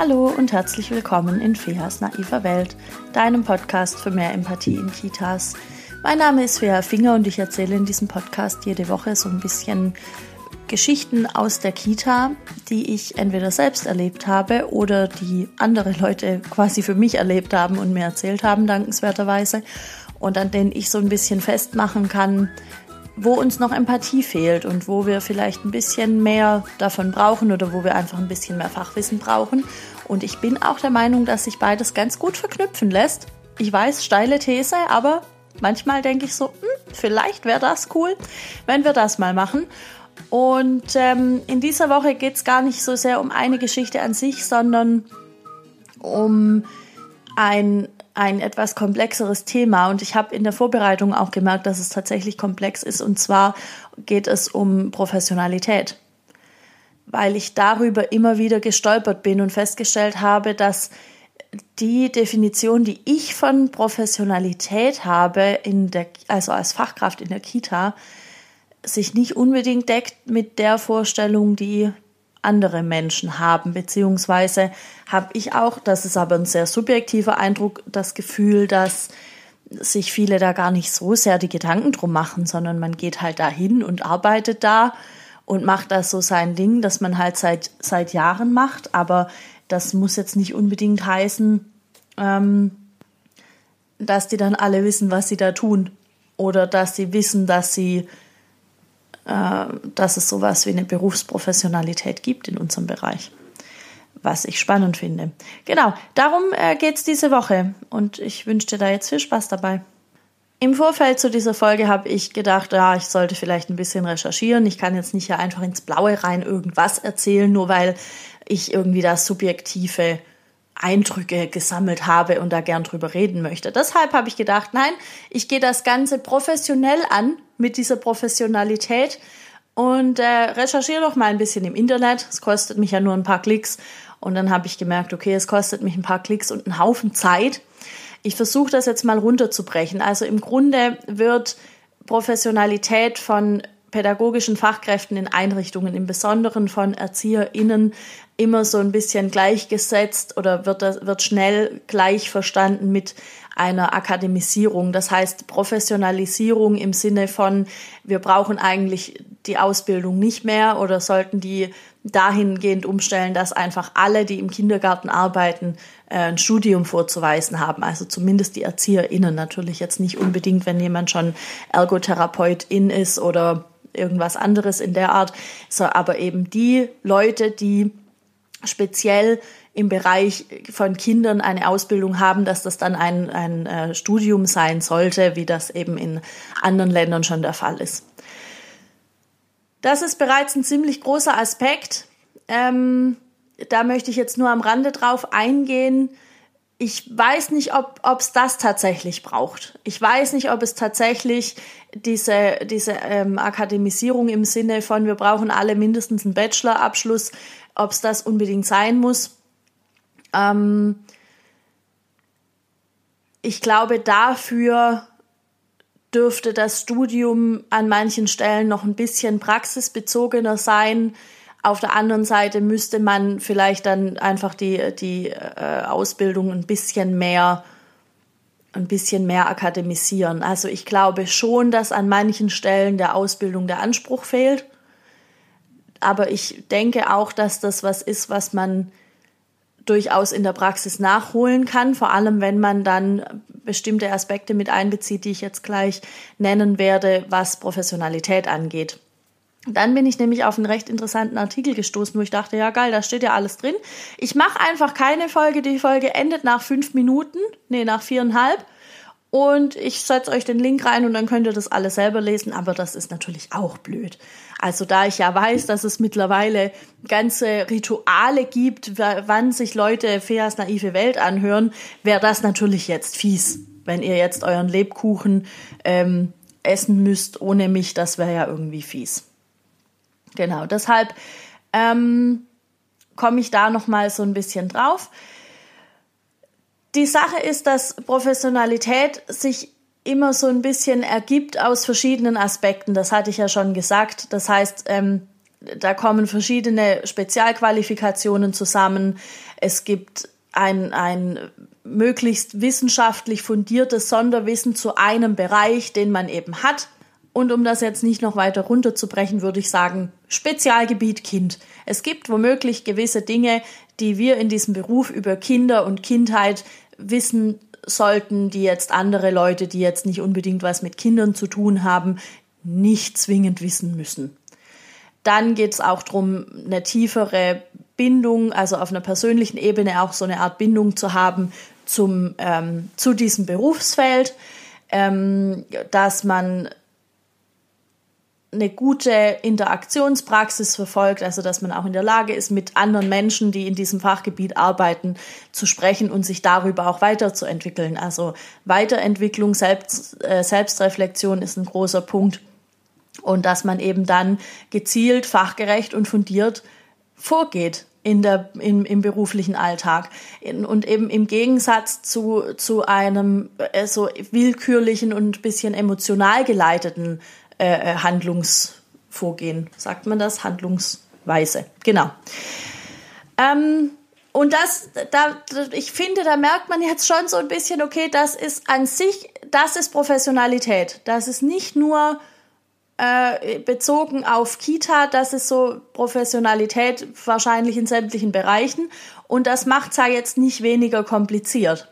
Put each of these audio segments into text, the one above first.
Hallo und herzlich willkommen in Feas naiver Welt, deinem Podcast für mehr Empathie in Kitas. Mein Name ist Fea Finger und ich erzähle in diesem Podcast jede Woche so ein bisschen Geschichten aus der Kita, die ich entweder selbst erlebt habe oder die andere Leute quasi für mich erlebt haben und mir erzählt haben, dankenswerterweise. Und an denen ich so ein bisschen festmachen kann, wo uns noch Empathie fehlt und wo wir vielleicht ein bisschen mehr davon brauchen oder wo wir einfach ein bisschen mehr Fachwissen brauchen. Und ich bin auch der Meinung, dass sich beides ganz gut verknüpfen lässt. Ich weiß, steile These, aber manchmal denke ich so, hm, vielleicht wäre das cool, wenn wir das mal machen. Und ähm, in dieser Woche geht es gar nicht so sehr um eine Geschichte an sich, sondern um ein ein etwas komplexeres Thema. Und ich habe in der Vorbereitung auch gemerkt, dass es tatsächlich komplex ist. Und zwar geht es um Professionalität, weil ich darüber immer wieder gestolpert bin und festgestellt habe, dass die Definition, die ich von Professionalität habe, in der, also als Fachkraft in der Kita, sich nicht unbedingt deckt mit der Vorstellung, die andere Menschen haben, beziehungsweise habe ich auch, das ist aber ein sehr subjektiver Eindruck, das Gefühl, dass sich viele da gar nicht so sehr die Gedanken drum machen, sondern man geht halt dahin und arbeitet da und macht das so sein Ding, das man halt seit, seit Jahren macht, aber das muss jetzt nicht unbedingt heißen, ähm, dass die dann alle wissen, was sie da tun oder dass sie wissen, dass sie dass es sowas wie eine Berufsprofessionalität gibt in unserem Bereich. Was ich spannend finde. Genau, darum äh, geht es diese Woche und ich wünsche dir da jetzt viel Spaß dabei. Im Vorfeld zu dieser Folge habe ich gedacht, ja, ich sollte vielleicht ein bisschen recherchieren. Ich kann jetzt nicht ja einfach ins Blaue rein irgendwas erzählen, nur weil ich irgendwie das subjektive Eindrücke gesammelt habe und da gern drüber reden möchte. Deshalb habe ich gedacht, nein, ich gehe das Ganze professionell an mit dieser Professionalität und äh, recherchiere doch mal ein bisschen im Internet. Es kostet mich ja nur ein paar Klicks und dann habe ich gemerkt, okay, es kostet mich ein paar Klicks und einen Haufen Zeit. Ich versuche das jetzt mal runterzubrechen. Also im Grunde wird Professionalität von pädagogischen Fachkräften in Einrichtungen, im Besonderen von ErzieherInnen, immer so ein bisschen gleichgesetzt oder wird, das, wird schnell gleich verstanden mit einer Akademisierung. Das heißt Professionalisierung im Sinne von, wir brauchen eigentlich die Ausbildung nicht mehr oder sollten die dahingehend umstellen, dass einfach alle, die im Kindergarten arbeiten, äh, ein Studium vorzuweisen haben. Also zumindest die ErzieherInnen natürlich jetzt nicht unbedingt, wenn jemand schon Ergotherapeutin ist oder irgendwas anderes in der Art, so, aber eben die Leute, die speziell im Bereich von Kindern eine Ausbildung haben, dass das dann ein, ein äh, Studium sein sollte, wie das eben in anderen Ländern schon der Fall ist. Das ist bereits ein ziemlich großer Aspekt. Ähm, da möchte ich jetzt nur am Rande drauf eingehen. Ich weiß nicht, ob es das tatsächlich braucht. Ich weiß nicht, ob es tatsächlich diese, diese ähm, Akademisierung im Sinne von, wir brauchen alle mindestens einen Bachelorabschluss, ob es das unbedingt sein muss. Ähm, ich glaube, dafür dürfte das Studium an manchen Stellen noch ein bisschen praxisbezogener sein. Auf der anderen Seite müsste man vielleicht dann einfach die, die äh, Ausbildung ein bisschen mehr ein bisschen mehr akademisieren. Also ich glaube schon, dass an manchen Stellen der Ausbildung der Anspruch fehlt. Aber ich denke auch, dass das was ist, was man durchaus in der Praxis nachholen kann, vor allem wenn man dann bestimmte Aspekte mit einbezieht, die ich jetzt gleich nennen werde, was Professionalität angeht. Dann bin ich nämlich auf einen recht interessanten Artikel gestoßen, wo ich dachte, ja geil, da steht ja alles drin. Ich mache einfach keine Folge, die Folge endet nach fünf Minuten, nee, nach viereinhalb. Und ich setze euch den Link rein und dann könnt ihr das alles selber lesen, aber das ist natürlich auch blöd. Also da ich ja weiß, dass es mittlerweile ganze Rituale gibt, wann sich Leute Feas naive Welt anhören, wäre das natürlich jetzt fies, wenn ihr jetzt euren Lebkuchen ähm, essen müsst ohne mich, das wäre ja irgendwie fies. Genau, deshalb ähm, komme ich da noch mal so ein bisschen drauf. Die Sache ist, dass Professionalität sich immer so ein bisschen ergibt aus verschiedenen Aspekten. Das hatte ich ja schon gesagt. Das heißt, ähm, da kommen verschiedene Spezialqualifikationen zusammen. Es gibt ein, ein möglichst wissenschaftlich fundiertes Sonderwissen zu einem Bereich, den man eben hat. Und um das jetzt nicht noch weiter runterzubrechen, würde ich sagen, Spezialgebiet Kind. Es gibt womöglich gewisse Dinge, die wir in diesem Beruf über Kinder und Kindheit wissen sollten, die jetzt andere Leute, die jetzt nicht unbedingt was mit Kindern zu tun haben, nicht zwingend wissen müssen. Dann geht es auch darum, eine tiefere Bindung, also auf einer persönlichen Ebene auch so eine Art Bindung zu haben zum, ähm, zu diesem Berufsfeld, ähm, dass man eine gute Interaktionspraxis verfolgt, also dass man auch in der Lage ist, mit anderen Menschen, die in diesem Fachgebiet arbeiten, zu sprechen und sich darüber auch weiterzuentwickeln. Also Weiterentwicklung, Selbst, äh, Selbstreflexion ist ein großer Punkt und dass man eben dann gezielt, fachgerecht und fundiert vorgeht in der, im, im beruflichen Alltag. Und eben im Gegensatz zu, zu einem äh, so willkürlichen und bisschen emotional geleiteten äh, äh, Handlungsvorgehen. Sagt man das? Handlungsweise. Genau. Ähm, und das, da, ich finde, da merkt man jetzt schon so ein bisschen, okay, das ist an sich, das ist Professionalität. Das ist nicht nur äh, bezogen auf Kita, das ist so Professionalität wahrscheinlich in sämtlichen Bereichen. Und das macht es ja jetzt nicht weniger kompliziert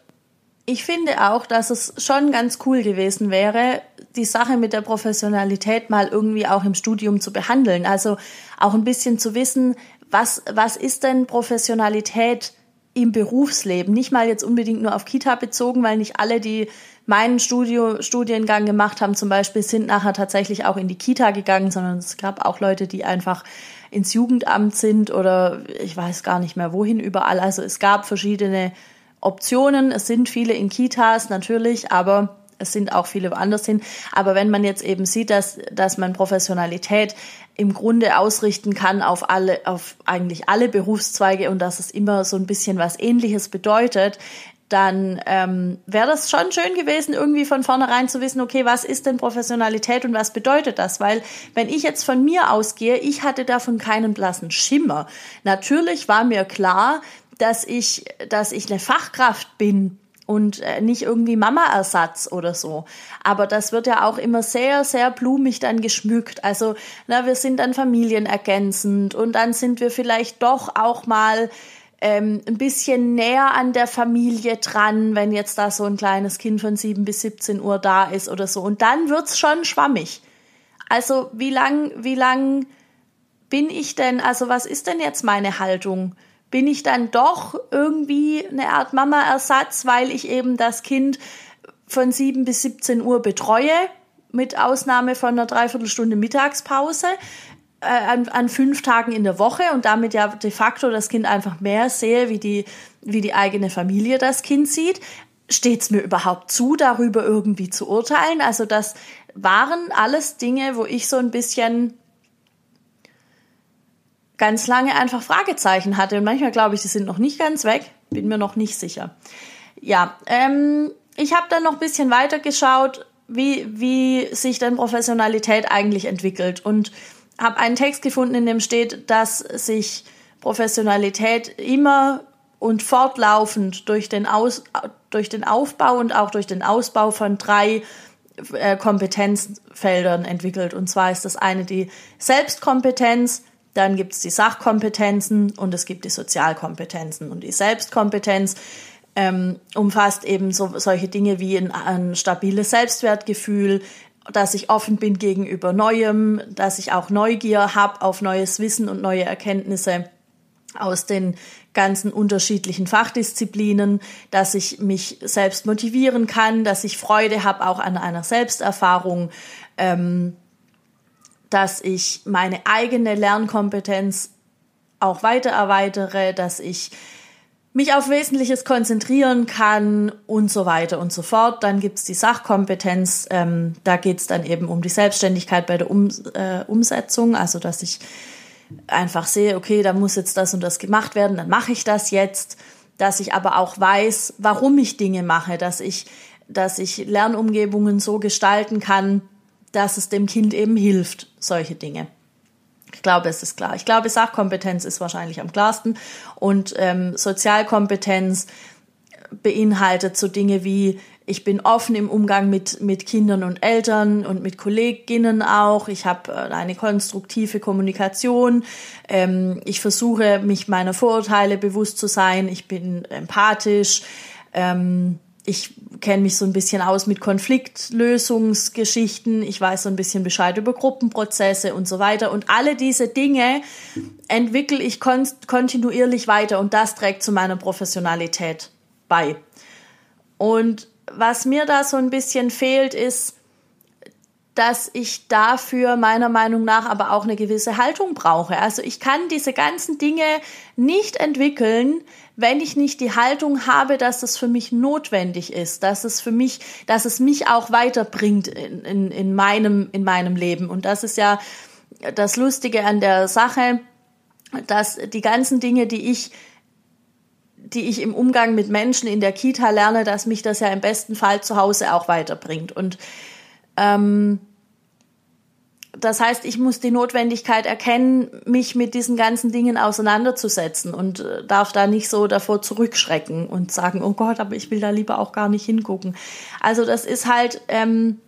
ich finde auch, dass es schon ganz cool gewesen wäre, die Sache mit der Professionalität mal irgendwie auch im Studium zu behandeln. Also auch ein bisschen zu wissen, was, was ist denn Professionalität im Berufsleben? Nicht mal jetzt unbedingt nur auf Kita bezogen, weil nicht alle, die meinen Studio, Studiengang gemacht haben, zum Beispiel, sind nachher tatsächlich auch in die Kita gegangen, sondern es gab auch Leute, die einfach ins Jugendamt sind oder ich weiß gar nicht mehr wohin überall. Also es gab verschiedene Optionen. Es sind viele in Kitas natürlich, aber es sind auch viele woanders hin. Aber wenn man jetzt eben sieht, dass, dass man Professionalität im Grunde ausrichten kann auf alle, auf eigentlich alle Berufszweige und dass es immer so ein bisschen was Ähnliches bedeutet, dann ähm, wäre das schon schön gewesen, irgendwie von vornherein zu wissen, okay, was ist denn Professionalität und was bedeutet das? Weil wenn ich jetzt von mir ausgehe, ich hatte davon keinen blassen Schimmer. Natürlich war mir klar, dass ich, dass ich eine Fachkraft bin und äh, nicht irgendwie Mama-Ersatz oder so. Aber das wird ja auch immer sehr, sehr blumig dann geschmückt. Also, na, wir sind dann familienergänzend und dann sind wir vielleicht doch auch mal ähm, ein bisschen näher an der Familie dran, wenn jetzt da so ein kleines Kind von 7 bis 17 Uhr da ist oder so. Und dann wird's schon schwammig. Also, wie lang, wie lang bin ich denn, also was ist denn jetzt meine Haltung? Bin ich dann doch irgendwie eine Art Mama-Ersatz, weil ich eben das Kind von 7 bis 17 Uhr betreue, mit Ausnahme von einer Dreiviertelstunde Mittagspause äh, an, an fünf Tagen in der Woche und damit ja de facto das Kind einfach mehr sehe, wie die, wie die eigene Familie das Kind sieht. Steht es mir überhaupt zu, darüber irgendwie zu urteilen? Also das waren alles Dinge, wo ich so ein bisschen ganz lange einfach Fragezeichen hatte. Und manchmal glaube ich, die sind noch nicht ganz weg. Bin mir noch nicht sicher. Ja, ähm, ich habe dann noch ein bisschen weiter geschaut, wie, wie sich denn Professionalität eigentlich entwickelt. Und habe einen Text gefunden, in dem steht, dass sich Professionalität immer und fortlaufend durch den, Aus, durch den Aufbau und auch durch den Ausbau von drei äh, Kompetenzfeldern entwickelt. Und zwar ist das eine die Selbstkompetenz, dann gibt es die Sachkompetenzen und es gibt die Sozialkompetenzen. Und die Selbstkompetenz ähm, umfasst eben so, solche Dinge wie ein, ein stabiles Selbstwertgefühl, dass ich offen bin gegenüber Neuem, dass ich auch Neugier habe auf neues Wissen und neue Erkenntnisse aus den ganzen unterschiedlichen Fachdisziplinen, dass ich mich selbst motivieren kann, dass ich Freude habe auch an einer Selbsterfahrung. Ähm, dass ich meine eigene Lernkompetenz auch weiter erweitere, dass ich mich auf Wesentliches konzentrieren kann und so weiter und so fort. Dann gibt's die Sachkompetenz, ähm, da geht's dann eben um die Selbstständigkeit bei der um, äh, Umsetzung, also dass ich einfach sehe, okay, da muss jetzt das und das gemacht werden, dann mache ich das jetzt, dass ich aber auch weiß, warum ich Dinge mache, dass ich, dass ich Lernumgebungen so gestalten kann, dass es dem Kind eben hilft, solche Dinge. Ich glaube, es ist klar. Ich glaube, Sachkompetenz ist wahrscheinlich am klarsten und ähm, Sozialkompetenz beinhaltet so Dinge wie ich bin offen im Umgang mit, mit Kindern und Eltern und mit Kolleginnen auch. Ich habe äh, eine konstruktive Kommunikation. Ähm, ich versuche, mich meiner Vorurteile bewusst zu sein. Ich bin empathisch. Ähm, ich kenne mich so ein bisschen aus mit Konfliktlösungsgeschichten. Ich weiß so ein bisschen Bescheid über Gruppenprozesse und so weiter. Und alle diese Dinge entwickle ich kontinuierlich weiter und das trägt zu meiner Professionalität bei. Und was mir da so ein bisschen fehlt, ist, dass ich dafür meiner Meinung nach aber auch eine gewisse Haltung brauche. Also ich kann diese ganzen Dinge nicht entwickeln, wenn ich nicht die Haltung habe, dass es für mich notwendig ist, dass es für mich, dass es mich auch weiterbringt in, in, in meinem, in meinem Leben. Und das ist ja das Lustige an der Sache, dass die ganzen Dinge, die ich die ich im Umgang mit Menschen in der Kita lerne, dass mich das ja im besten Fall zu Hause auch weiterbringt. Und ähm, das heißt, ich muss die Notwendigkeit erkennen, mich mit diesen ganzen Dingen auseinanderzusetzen und äh, darf da nicht so davor zurückschrecken und sagen, oh Gott, aber ich will da lieber auch gar nicht hingucken. Also das ist halt, ähm,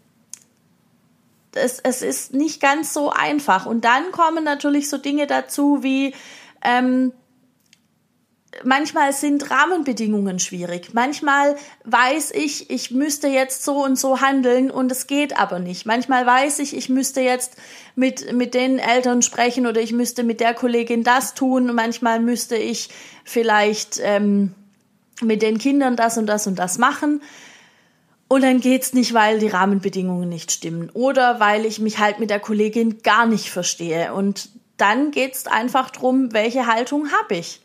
es, es ist nicht ganz so einfach. Und dann kommen natürlich so Dinge dazu wie, ähm, manchmal sind Rahmenbedingungen schwierig. Manchmal weiß ich, ich müsste jetzt so und so handeln und es geht aber nicht. Manchmal weiß ich, ich müsste jetzt mit, mit den Eltern sprechen oder ich müsste mit der Kollegin das tun. manchmal müsste ich vielleicht ähm, mit den Kindern das und das und das machen. Und dann geht's nicht, weil die Rahmenbedingungen nicht stimmen oder weil ich mich halt mit der Kollegin gar nicht verstehe. Und dann geht's einfach drum, welche Haltung habe ich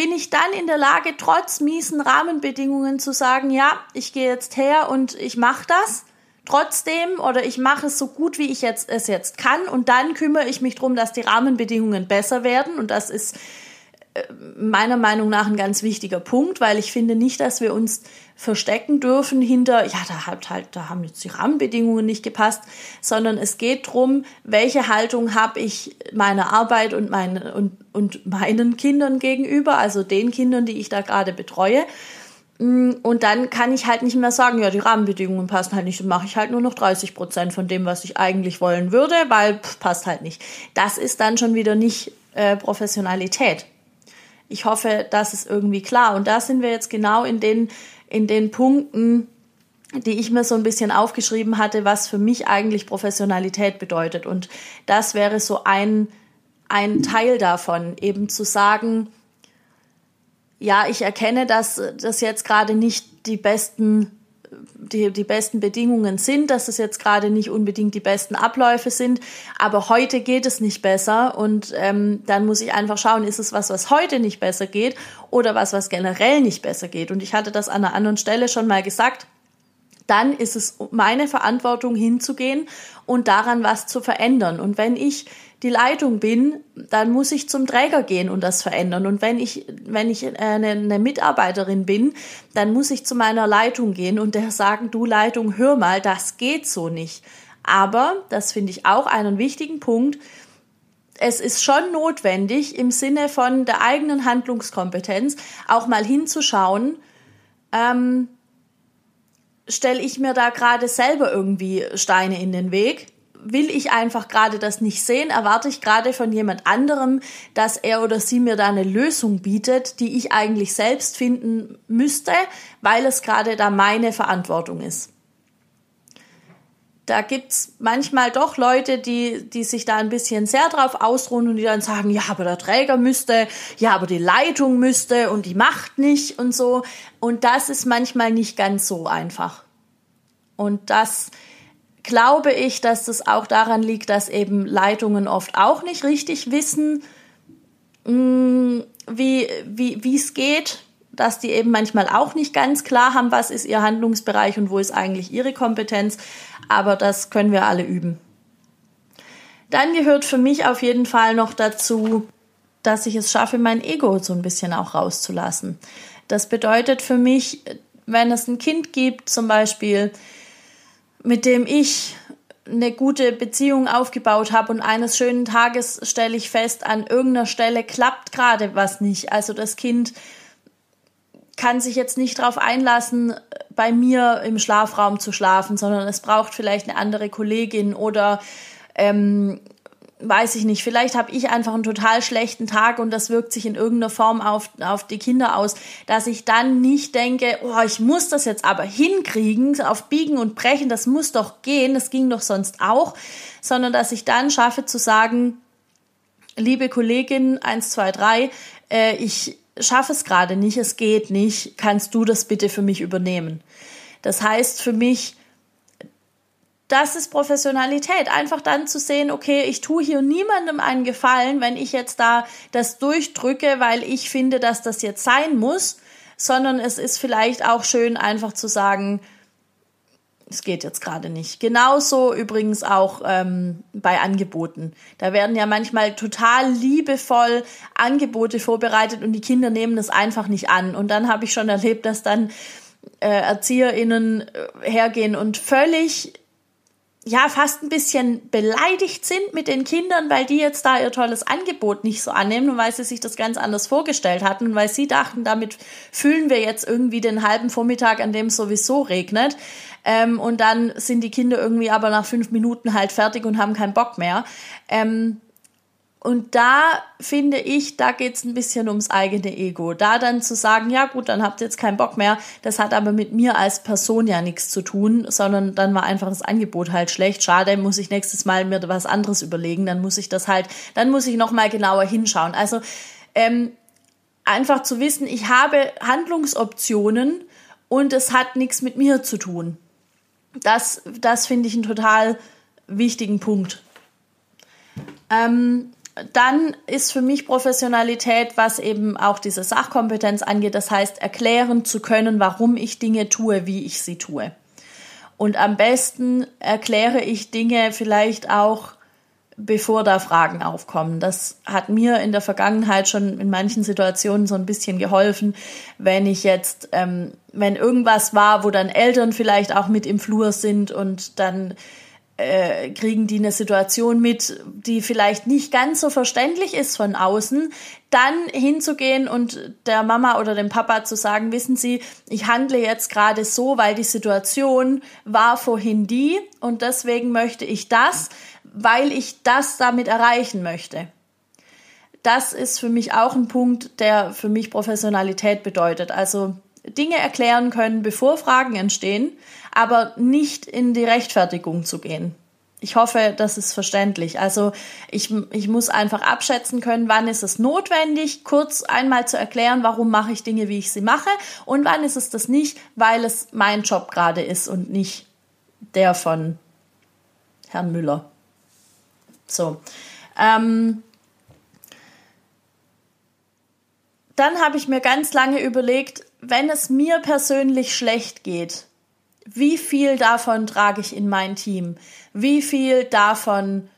bin ich dann in der Lage, trotz miesen Rahmenbedingungen zu sagen, ja, ich gehe jetzt her und ich mache das trotzdem oder ich mache es so gut, wie ich jetzt, es jetzt kann. Und dann kümmere ich mich darum, dass die Rahmenbedingungen besser werden. Und das ist meiner Meinung nach ein ganz wichtiger Punkt, weil ich finde nicht, dass wir uns verstecken dürfen hinter, ja, da hat halt, da haben jetzt die Rahmenbedingungen nicht gepasst, sondern es geht drum, welche Haltung habe ich meiner Arbeit und, meine, und, und meinen Kindern gegenüber, also den Kindern, die ich da gerade betreue. Mm, und dann kann ich halt nicht mehr sagen, ja, die Rahmenbedingungen passen halt nicht, dann mache ich halt nur noch 30 Prozent von dem, was ich eigentlich wollen würde, weil pff, passt halt nicht. Das ist dann schon wieder nicht äh, Professionalität. Ich hoffe, das ist irgendwie klar. Und da sind wir jetzt genau in den, in den Punkten, die ich mir so ein bisschen aufgeschrieben hatte, was für mich eigentlich Professionalität bedeutet. Und das wäre so ein, ein Teil davon, eben zu sagen, ja, ich erkenne, dass das jetzt gerade nicht die besten die, die besten Bedingungen sind, dass es jetzt gerade nicht unbedingt die besten Abläufe sind, aber heute geht es nicht besser und ähm, dann muss ich einfach schauen, ist es was, was heute nicht besser geht oder was, was generell nicht besser geht. Und ich hatte das an einer anderen Stelle schon mal gesagt, dann ist es meine Verantwortung hinzugehen und daran was zu verändern. Und wenn ich die Leitung bin, dann muss ich zum Träger gehen und das verändern. Und wenn ich, wenn ich eine, eine Mitarbeiterin bin, dann muss ich zu meiner Leitung gehen und der sagen, du Leitung, hör mal, das geht so nicht. Aber, das finde ich auch einen wichtigen Punkt, es ist schon notwendig, im Sinne von der eigenen Handlungskompetenz auch mal hinzuschauen, ähm, stelle ich mir da gerade selber irgendwie Steine in den Weg will ich einfach gerade das nicht sehen, erwarte ich gerade von jemand anderem, dass er oder sie mir da eine Lösung bietet, die ich eigentlich selbst finden müsste, weil es gerade da meine Verantwortung ist. Da gibt's manchmal doch Leute, die, die sich da ein bisschen sehr drauf ausruhen und die dann sagen, ja, aber der Träger müsste, ja, aber die Leitung müsste und die macht nicht und so. Und das ist manchmal nicht ganz so einfach. Und das, glaube ich, dass das auch daran liegt, dass eben Leitungen oft auch nicht richtig wissen, mm, wie wie es geht, dass die eben manchmal auch nicht ganz klar haben, was ist ihr Handlungsbereich und wo ist eigentlich ihre Kompetenz. Aber das können wir alle üben. Dann gehört für mich auf jeden Fall noch dazu, dass ich es schaffe, mein Ego so ein bisschen auch rauszulassen. Das bedeutet für mich, wenn es ein Kind gibt, zum Beispiel, mit dem ich eine gute Beziehung aufgebaut habe und eines schönen Tages stelle ich fest, an irgendeiner Stelle klappt gerade was nicht. Also das Kind kann sich jetzt nicht darauf einlassen, bei mir im Schlafraum zu schlafen, sondern es braucht vielleicht eine andere Kollegin oder ähm, weiß ich nicht, vielleicht habe ich einfach einen total schlechten Tag und das wirkt sich in irgendeiner Form auf, auf die Kinder aus, dass ich dann nicht denke, oh, ich muss das jetzt aber hinkriegen, auf Biegen und Brechen, das muss doch gehen, das ging doch sonst auch, sondern dass ich dann schaffe zu sagen, liebe Kollegin 1, 2, 3, äh, ich schaffe es gerade nicht, es geht nicht, kannst du das bitte für mich übernehmen? Das heißt für mich, das ist Professionalität. Einfach dann zu sehen, okay, ich tue hier niemandem einen Gefallen, wenn ich jetzt da das durchdrücke, weil ich finde, dass das jetzt sein muss, sondern es ist vielleicht auch schön, einfach zu sagen, es geht jetzt gerade nicht. Genauso übrigens auch ähm, bei Angeboten. Da werden ja manchmal total liebevoll Angebote vorbereitet und die Kinder nehmen das einfach nicht an. Und dann habe ich schon erlebt, dass dann äh, ErzieherInnen äh, hergehen und völlig ja fast ein bisschen beleidigt sind mit den Kindern, weil die jetzt da ihr tolles Angebot nicht so annehmen und weil sie sich das ganz anders vorgestellt hatten und weil sie dachten, damit fühlen wir jetzt irgendwie den halben Vormittag, an dem es sowieso regnet. Ähm, und dann sind die Kinder irgendwie aber nach fünf Minuten halt fertig und haben keinen Bock mehr. Ähm, und da finde ich, da geht's ein bisschen ums eigene Ego. Da dann zu sagen, ja gut, dann habt ihr jetzt keinen Bock mehr, das hat aber mit mir als Person ja nichts zu tun, sondern dann war einfach das Angebot halt schlecht. Schade, muss ich nächstes Mal mir was anderes überlegen, dann muss ich das halt, dann muss ich nochmal genauer hinschauen. Also ähm, einfach zu wissen, ich habe Handlungsoptionen und es hat nichts mit mir zu tun. Das, das finde ich einen total wichtigen Punkt. Ähm, dann ist für mich Professionalität, was eben auch diese Sachkompetenz angeht, das heißt erklären zu können, warum ich Dinge tue, wie ich sie tue. Und am besten erkläre ich Dinge vielleicht auch, bevor da Fragen aufkommen. Das hat mir in der Vergangenheit schon in manchen Situationen so ein bisschen geholfen, wenn ich jetzt, ähm, wenn irgendwas war, wo dann Eltern vielleicht auch mit im Flur sind und dann äh, kriegen die eine Situation mit, die vielleicht nicht ganz so verständlich ist von außen, dann hinzugehen und der Mama oder dem Papa zu sagen, wissen Sie, ich handle jetzt gerade so, weil die Situation war vorhin die und deswegen möchte ich das, weil ich das damit erreichen möchte. Das ist für mich auch ein Punkt, der für mich Professionalität bedeutet. Also Dinge erklären können, bevor Fragen entstehen, aber nicht in die Rechtfertigung zu gehen. Ich hoffe, das ist verständlich. Also ich, ich muss einfach abschätzen können, wann ist es notwendig, kurz einmal zu erklären, warum mache ich Dinge, wie ich sie mache und wann ist es das nicht, weil es mein Job gerade ist und nicht der von Herrn Müller. So. Ähm, dann habe ich mir ganz lange überlegt, wenn es mir persönlich schlecht geht, wie viel davon trage ich in mein Team? Wie viel davon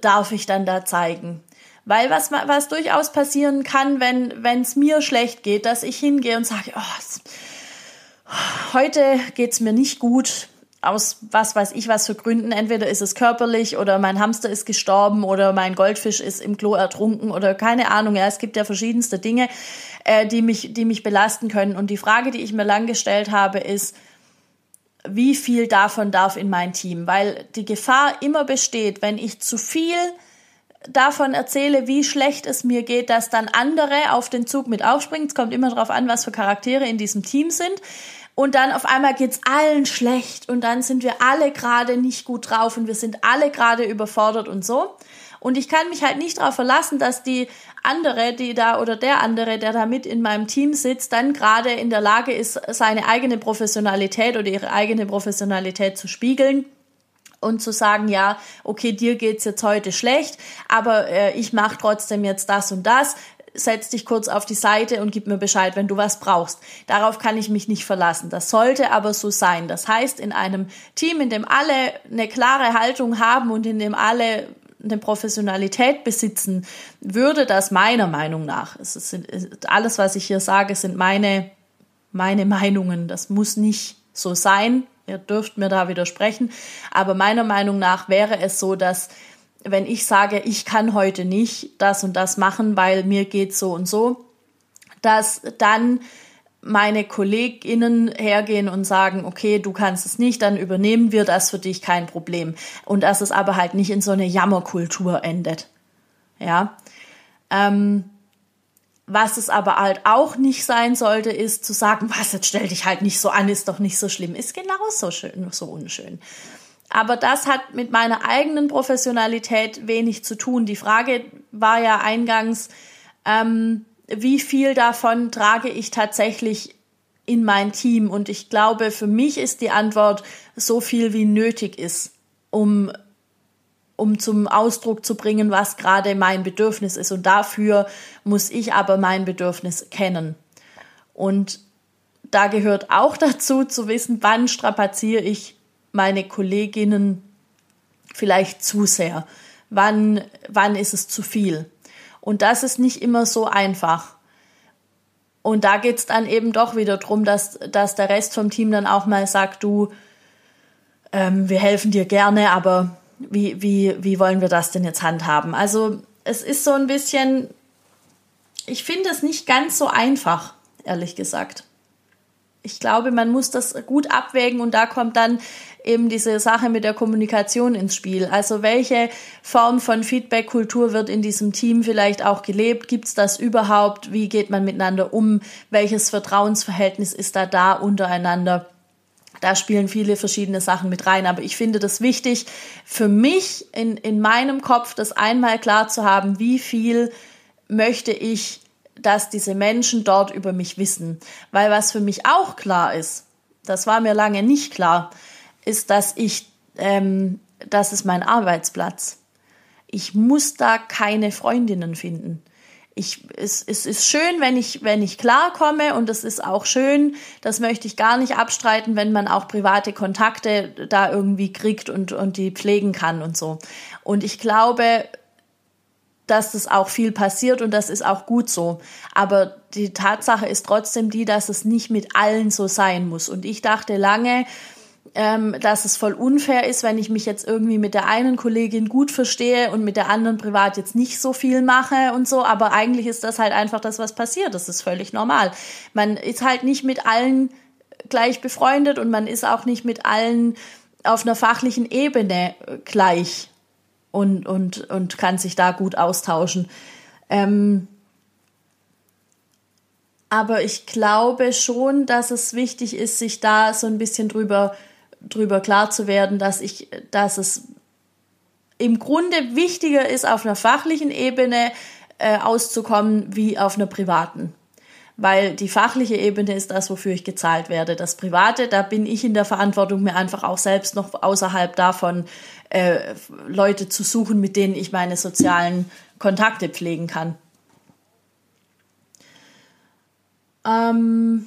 darf ich dann da zeigen? Weil was, was durchaus passieren kann, wenn es mir schlecht geht, dass ich hingehe und sage, oh, heute geht's mir nicht gut, aus was weiß ich was für Gründen. Entweder ist es körperlich oder mein Hamster ist gestorben oder mein Goldfisch ist im Klo ertrunken oder keine Ahnung. Ja, es gibt ja verschiedenste Dinge, äh, die mich, die mich belasten können. Und die Frage, die ich mir lang gestellt habe, ist, wie viel davon darf in mein Team? Weil die Gefahr immer besteht, wenn ich zu viel davon erzähle, wie schlecht es mir geht, dass dann andere auf den Zug mit aufspringen. Es kommt immer darauf an, was für Charaktere in diesem Team sind. Und dann auf einmal geht's allen schlecht. Und dann sind wir alle gerade nicht gut drauf. Und wir sind alle gerade überfordert und so. Und ich kann mich halt nicht darauf verlassen, dass die andere, die da oder der andere, der da mit in meinem Team sitzt, dann gerade in der Lage ist, seine eigene Professionalität oder ihre eigene Professionalität zu spiegeln und zu sagen, ja, okay, dir geht's jetzt heute schlecht, aber äh, ich mache trotzdem jetzt das und das setz dich kurz auf die Seite und gib mir Bescheid, wenn du was brauchst. Darauf kann ich mich nicht verlassen. Das sollte aber so sein. Das heißt, in einem Team, in dem alle eine klare Haltung haben und in dem alle eine Professionalität besitzen, würde das meiner Meinung nach, es ist alles, was ich hier sage, sind meine, meine Meinungen. Das muss nicht so sein. ihr dürft mir da widersprechen, aber meiner Meinung nach wäre es so, dass wenn ich sage, ich kann heute nicht das und das machen, weil mir geht so und so, dass dann meine KollegInnen hergehen und sagen, okay, du kannst es nicht, dann übernehmen wir das für dich, kein Problem. Und dass es aber halt nicht in so eine Jammerkultur endet. Ja. Ähm, was es aber halt auch nicht sein sollte, ist zu sagen, was, jetzt stell dich halt nicht so an, ist doch nicht so schlimm, ist genauso schön, so unschön. Aber das hat mit meiner eigenen Professionalität wenig zu tun. Die Frage war ja eingangs, ähm, wie viel davon trage ich tatsächlich in mein Team? Und ich glaube, für mich ist die Antwort so viel wie nötig ist, um, um zum Ausdruck zu bringen, was gerade mein Bedürfnis ist. Und dafür muss ich aber mein Bedürfnis kennen. Und da gehört auch dazu zu wissen, wann strapaziere ich meine Kolleginnen vielleicht zu sehr? Wann, wann ist es zu viel? Und das ist nicht immer so einfach. Und da geht's dann eben doch wieder drum, dass, dass der Rest vom Team dann auch mal sagt, du, ähm, wir helfen dir gerne, aber wie, wie, wie wollen wir das denn jetzt handhaben? Also es ist so ein bisschen, ich finde es nicht ganz so einfach, ehrlich gesagt ich glaube, man muss das gut abwägen und da kommt dann eben diese Sache mit der Kommunikation ins Spiel. Also welche Form von Feedback-Kultur wird in diesem Team vielleicht auch gelebt? Gibt es das überhaupt? Wie geht man miteinander um? Welches Vertrauensverhältnis ist da da untereinander? Da spielen viele verschiedene Sachen mit rein. Aber ich finde das wichtig für mich in, in meinem Kopf, das einmal klar zu haben, wie viel möchte ich dass diese Menschen dort über mich wissen. Weil was für mich auch klar ist, das war mir lange nicht klar, ist, dass ich, ähm, das ist mein Arbeitsplatz. Ich muss da keine Freundinnen finden. Ich, es, es ist schön, wenn ich, wenn ich klarkomme und es ist auch schön, das möchte ich gar nicht abstreiten, wenn man auch private Kontakte da irgendwie kriegt und, und die pflegen kann und so. Und ich glaube, dass das auch viel passiert und das ist auch gut so. Aber die Tatsache ist trotzdem die, dass es nicht mit allen so sein muss. Und ich dachte lange, ähm, dass es voll unfair ist, wenn ich mich jetzt irgendwie mit der einen Kollegin gut verstehe und mit der anderen privat jetzt nicht so viel mache und so. Aber eigentlich ist das halt einfach das, was passiert. Das ist völlig normal. Man ist halt nicht mit allen gleich befreundet und man ist auch nicht mit allen auf einer fachlichen Ebene gleich und, und, und kann sich da gut austauschen. Ähm, aber ich glaube schon, dass es wichtig ist, sich da so ein bisschen drüber, drüber klar zu werden, dass ich, dass es im Grunde wichtiger ist, auf einer fachlichen Ebene äh, auszukommen, wie auf einer privaten weil die fachliche Ebene ist das, wofür ich gezahlt werde. Das Private, da bin ich in der Verantwortung, mir einfach auch selbst noch außerhalb davon äh, Leute zu suchen, mit denen ich meine sozialen Kontakte pflegen kann. Ähm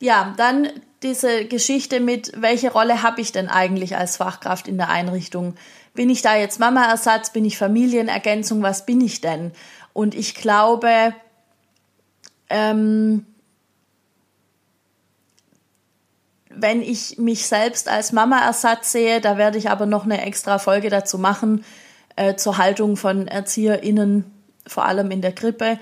ja, dann diese Geschichte mit, welche Rolle habe ich denn eigentlich als Fachkraft in der Einrichtung? Bin ich da jetzt Mama-Ersatz? Bin ich Familienergänzung? Was bin ich denn? Und ich glaube, ähm, wenn ich mich selbst als Mama-Ersatz sehe, da werde ich aber noch eine extra Folge dazu machen, äh, zur Haltung von ErzieherInnen, vor allem in der Krippe.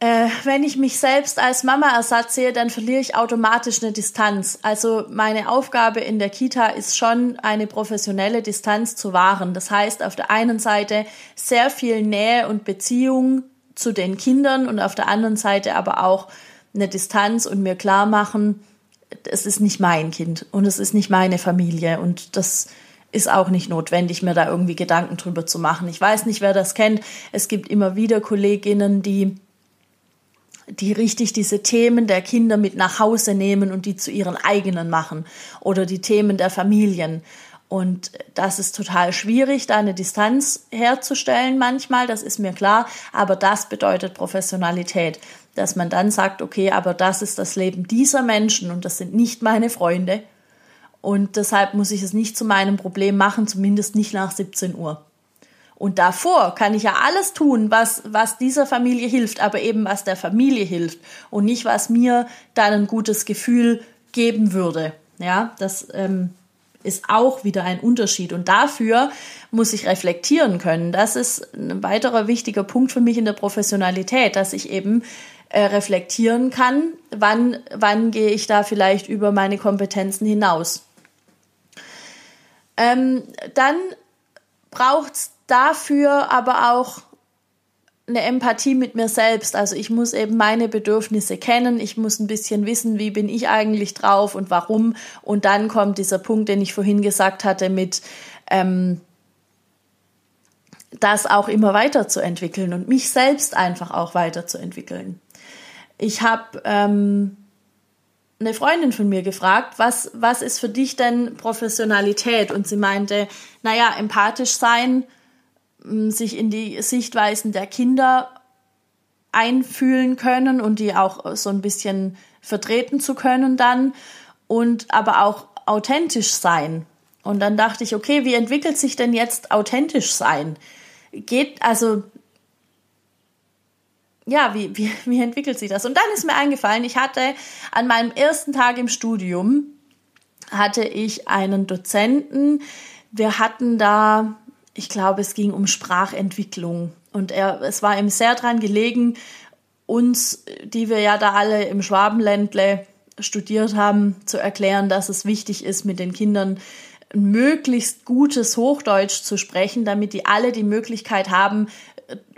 Äh, wenn ich mich selbst als Mama-Ersatz sehe, dann verliere ich automatisch eine Distanz. Also meine Aufgabe in der Kita ist schon, eine professionelle Distanz zu wahren. Das heißt, auf der einen Seite sehr viel Nähe und Beziehung zu den Kindern und auf der anderen Seite aber auch eine Distanz und mir klar machen, es ist nicht mein Kind und es ist nicht meine Familie und das ist auch nicht notwendig, mir da irgendwie Gedanken drüber zu machen. Ich weiß nicht, wer das kennt. Es gibt immer wieder Kolleginnen, die die richtig diese Themen der Kinder mit nach Hause nehmen und die zu ihren eigenen machen oder die Themen der Familien. Und das ist total schwierig, da eine Distanz herzustellen manchmal, das ist mir klar, aber das bedeutet Professionalität, dass man dann sagt, okay, aber das ist das Leben dieser Menschen und das sind nicht meine Freunde und deshalb muss ich es nicht zu meinem Problem machen, zumindest nicht nach 17 Uhr. Und davor kann ich ja alles tun, was, was dieser Familie hilft, aber eben was der Familie hilft und nicht was mir dann ein gutes Gefühl geben würde. Ja, das ähm, ist auch wieder ein Unterschied. Und dafür muss ich reflektieren können. Das ist ein weiterer wichtiger Punkt für mich in der Professionalität, dass ich eben äh, reflektieren kann, wann, wann gehe ich da vielleicht über meine Kompetenzen hinaus. Ähm, dann braucht es dafür aber auch eine Empathie mit mir selbst. Also ich muss eben meine Bedürfnisse kennen. Ich muss ein bisschen wissen, wie bin ich eigentlich drauf und warum. Und dann kommt dieser Punkt, den ich vorhin gesagt hatte, mit ähm, das auch immer weiterzuentwickeln und mich selbst einfach auch weiterzuentwickeln. Ich habe ähm, eine Freundin von mir gefragt, was, was ist für dich denn Professionalität? Und sie meinte, naja, empathisch sein, sich in die Sichtweisen der Kinder einfühlen können und die auch so ein bisschen vertreten zu können dann und aber auch authentisch sein. Und dann dachte ich, okay, wie entwickelt sich denn jetzt authentisch sein? Geht, also, ja, wie, wie, wie entwickelt sich das? Und dann ist mir eingefallen, ich hatte an meinem ersten Tag im Studium, hatte ich einen Dozenten, wir hatten da ich glaube, es ging um Sprachentwicklung. Und er, es war ihm sehr dran gelegen, uns, die wir ja da alle im Schwabenländle studiert haben, zu erklären, dass es wichtig ist, mit den Kindern ein möglichst gutes Hochdeutsch zu sprechen, damit die alle die Möglichkeit haben,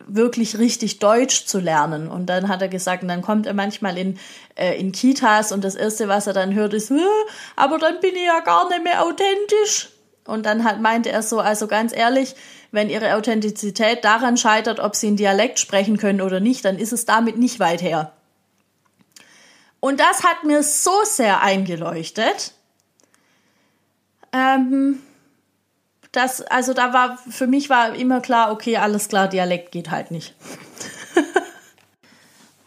wirklich richtig Deutsch zu lernen. Und dann hat er gesagt, und dann kommt er manchmal in, äh, in Kitas und das Erste, was er dann hört, ist, äh, aber dann bin ich ja gar nicht mehr authentisch. Und dann hat, meinte er so, also ganz ehrlich, wenn ihre Authentizität daran scheitert, ob sie einen Dialekt sprechen können oder nicht, dann ist es damit nicht weit her. Und das hat mir so sehr eingeleuchtet, ähm, dass, also da war, für mich war immer klar, okay, alles klar, Dialekt geht halt nicht.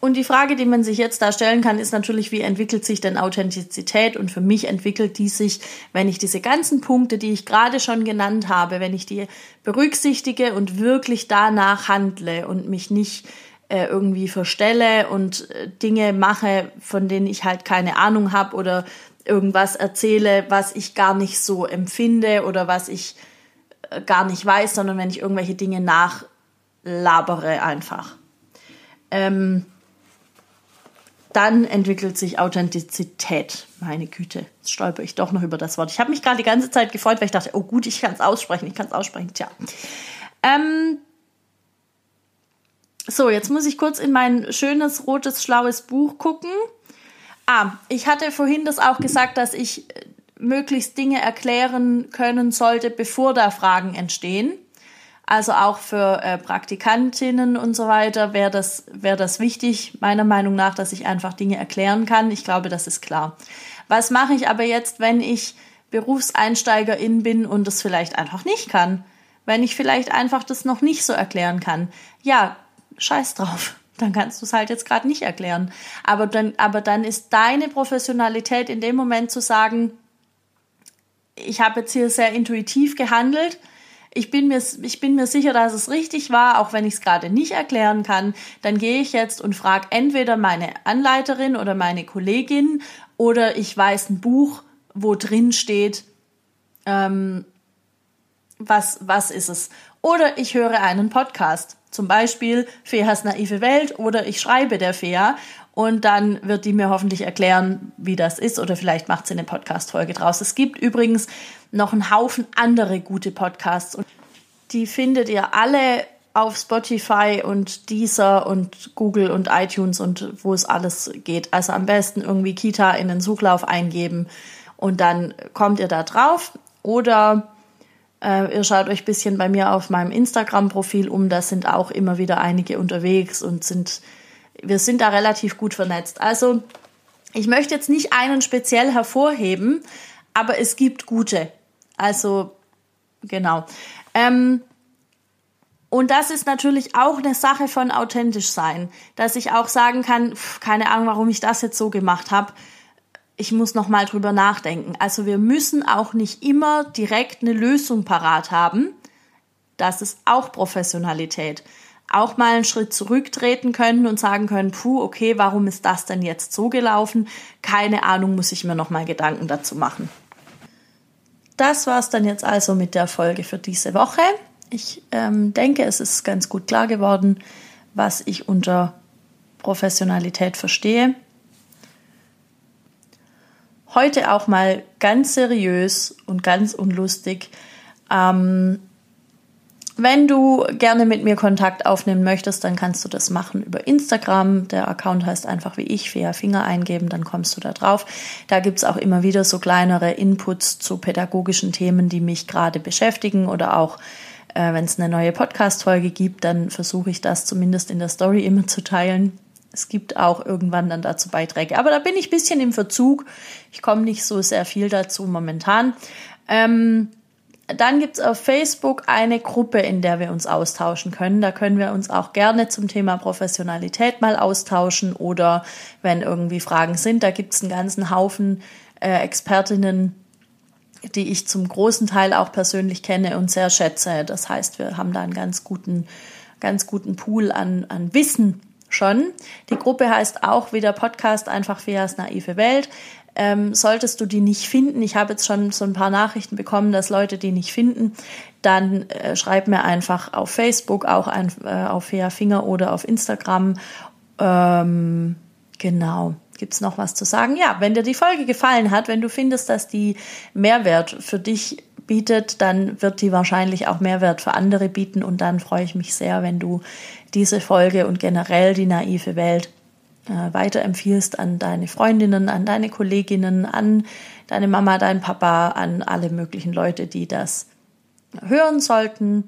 Und die Frage, die man sich jetzt da stellen kann, ist natürlich, wie entwickelt sich denn Authentizität? Und für mich entwickelt die sich, wenn ich diese ganzen Punkte, die ich gerade schon genannt habe, wenn ich die berücksichtige und wirklich danach handle und mich nicht äh, irgendwie verstelle und äh, Dinge mache, von denen ich halt keine Ahnung habe oder irgendwas erzähle, was ich gar nicht so empfinde oder was ich äh, gar nicht weiß, sondern wenn ich irgendwelche Dinge nachlabere einfach. Ähm, dann entwickelt sich Authentizität. Meine Güte, jetzt stolper ich doch noch über das Wort. Ich habe mich gerade die ganze Zeit gefreut, weil ich dachte, oh gut, ich kann es aussprechen, ich kann es aussprechen. Tja. Ähm so, jetzt muss ich kurz in mein schönes, rotes, schlaues Buch gucken. Ah, ich hatte vorhin das auch gesagt, dass ich äh, möglichst Dinge erklären können sollte, bevor da Fragen entstehen. Also auch für äh, Praktikantinnen und so weiter wäre das, wäre das wichtig, meiner Meinung nach, dass ich einfach Dinge erklären kann. Ich glaube, das ist klar. Was mache ich aber jetzt, wenn ich Berufseinsteigerin bin und das vielleicht einfach nicht kann? Wenn ich vielleicht einfach das noch nicht so erklären kann? Ja, scheiß drauf. Dann kannst du es halt jetzt gerade nicht erklären. Aber dann, aber dann ist deine Professionalität in dem Moment zu sagen, ich habe jetzt hier sehr intuitiv gehandelt, ich bin mir, ich bin mir sicher, dass es richtig war, auch wenn ich es gerade nicht erklären kann, dann gehe ich jetzt und frage entweder meine Anleiterin oder meine Kollegin oder ich weiß ein Buch, wo drin steht, ähm, was, was ist es. Oder ich höre einen Podcast, zum Beispiel Feas naive Welt oder ich schreibe der Fea und dann wird die mir hoffentlich erklären, wie das ist oder vielleicht macht sie eine Podcast-Folge draus. Es gibt übrigens noch einen Haufen andere gute Podcasts und die findet ihr alle auf Spotify und Deezer und Google und iTunes und wo es alles geht. Also am besten irgendwie Kita in den Suchlauf eingeben und dann kommt ihr da drauf oder äh, ihr schaut euch ein bisschen bei mir auf meinem Instagram-Profil um. Da sind auch immer wieder einige unterwegs und sind wir sind da relativ gut vernetzt. Also ich möchte jetzt nicht einen speziell hervorheben, aber es gibt gute. Also genau. Ähm, und das ist natürlich auch eine Sache von authentisch sein, dass ich auch sagen kann, pff, keine Ahnung, warum ich das jetzt so gemacht habe. Ich muss noch mal drüber nachdenken. Also wir müssen auch nicht immer direkt eine Lösung parat haben. Das ist auch Professionalität. auch mal einen Schritt zurücktreten können und sagen können, puh, okay, warum ist das denn jetzt so gelaufen? Keine Ahnung, muss ich mir noch mal Gedanken dazu machen. Das war's dann jetzt also mit der Folge für diese Woche. Ich ähm, denke, es ist ganz gut klar geworden, was ich unter Professionalität verstehe. Heute auch mal ganz seriös und ganz unlustig. Ähm, wenn du gerne mit mir Kontakt aufnehmen möchtest, dann kannst du das machen über Instagram. Der Account heißt einfach wie ich, Fea Finger eingeben, dann kommst du da drauf. Da gibt's auch immer wieder so kleinere Inputs zu pädagogischen Themen, die mich gerade beschäftigen oder auch äh, wenn es eine neue Podcast-Folge gibt, dann versuche ich das zumindest in der Story immer zu teilen. Es gibt auch irgendwann dann dazu Beiträge. Aber da bin ich bisschen im Verzug. Ich komme nicht so sehr viel dazu momentan. Ähm, dann gibt's auf Facebook eine Gruppe, in der wir uns austauschen können. Da können wir uns auch gerne zum Thema Professionalität mal austauschen oder wenn irgendwie Fragen sind, da gibt's einen ganzen Haufen äh, Expertinnen, die ich zum großen Teil auch persönlich kenne und sehr schätze. Das heißt, wir haben da einen ganz guten, ganz guten Pool an, an Wissen schon. Die Gruppe heißt auch wie der Podcast einfach Feas naive Welt. Ähm, solltest du die nicht finden, ich habe jetzt schon so ein paar Nachrichten bekommen, dass Leute die nicht finden, dann äh, schreib mir einfach auf Facebook, auch ein, äh, auf Fea Finger oder auf Instagram. Ähm, genau. Gibt's noch was zu sagen? Ja, wenn dir die Folge gefallen hat, wenn du findest, dass die Mehrwert für dich bietet, dann wird die wahrscheinlich auch Mehrwert für andere bieten und dann freue ich mich sehr, wenn du diese Folge und generell die naive Welt äh, weiterempfiehlst an deine Freundinnen, an deine Kolleginnen, an deine Mama, deinen Papa, an alle möglichen Leute, die das hören sollten.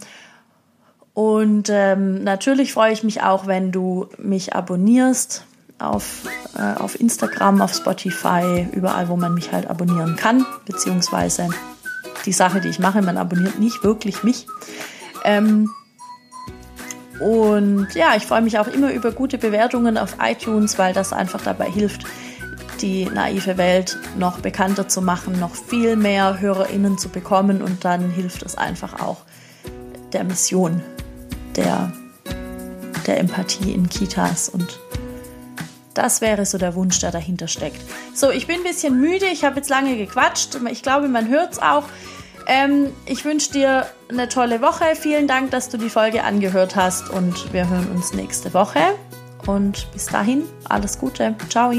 Und ähm, natürlich freue ich mich auch, wenn du mich abonnierst auf, äh, auf Instagram, auf Spotify, überall, wo man mich halt abonnieren kann, beziehungsweise die Sache, die ich mache, man abonniert nicht wirklich mich. Ähm, und ja, ich freue mich auch immer über gute Bewertungen auf iTunes, weil das einfach dabei hilft, die naive Welt noch bekannter zu machen, noch viel mehr HörerInnen zu bekommen und dann hilft es einfach auch der Mission der, der Empathie in Kitas und das wäre so der Wunsch, der dahinter steckt. So, ich bin ein bisschen müde, ich habe jetzt lange gequatscht. Ich glaube, man hört es auch. Ähm, ich wünsche dir eine tolle Woche. Vielen Dank, dass du die Folge angehört hast und wir hören uns nächste Woche. Und bis dahin, alles Gute. Ciao.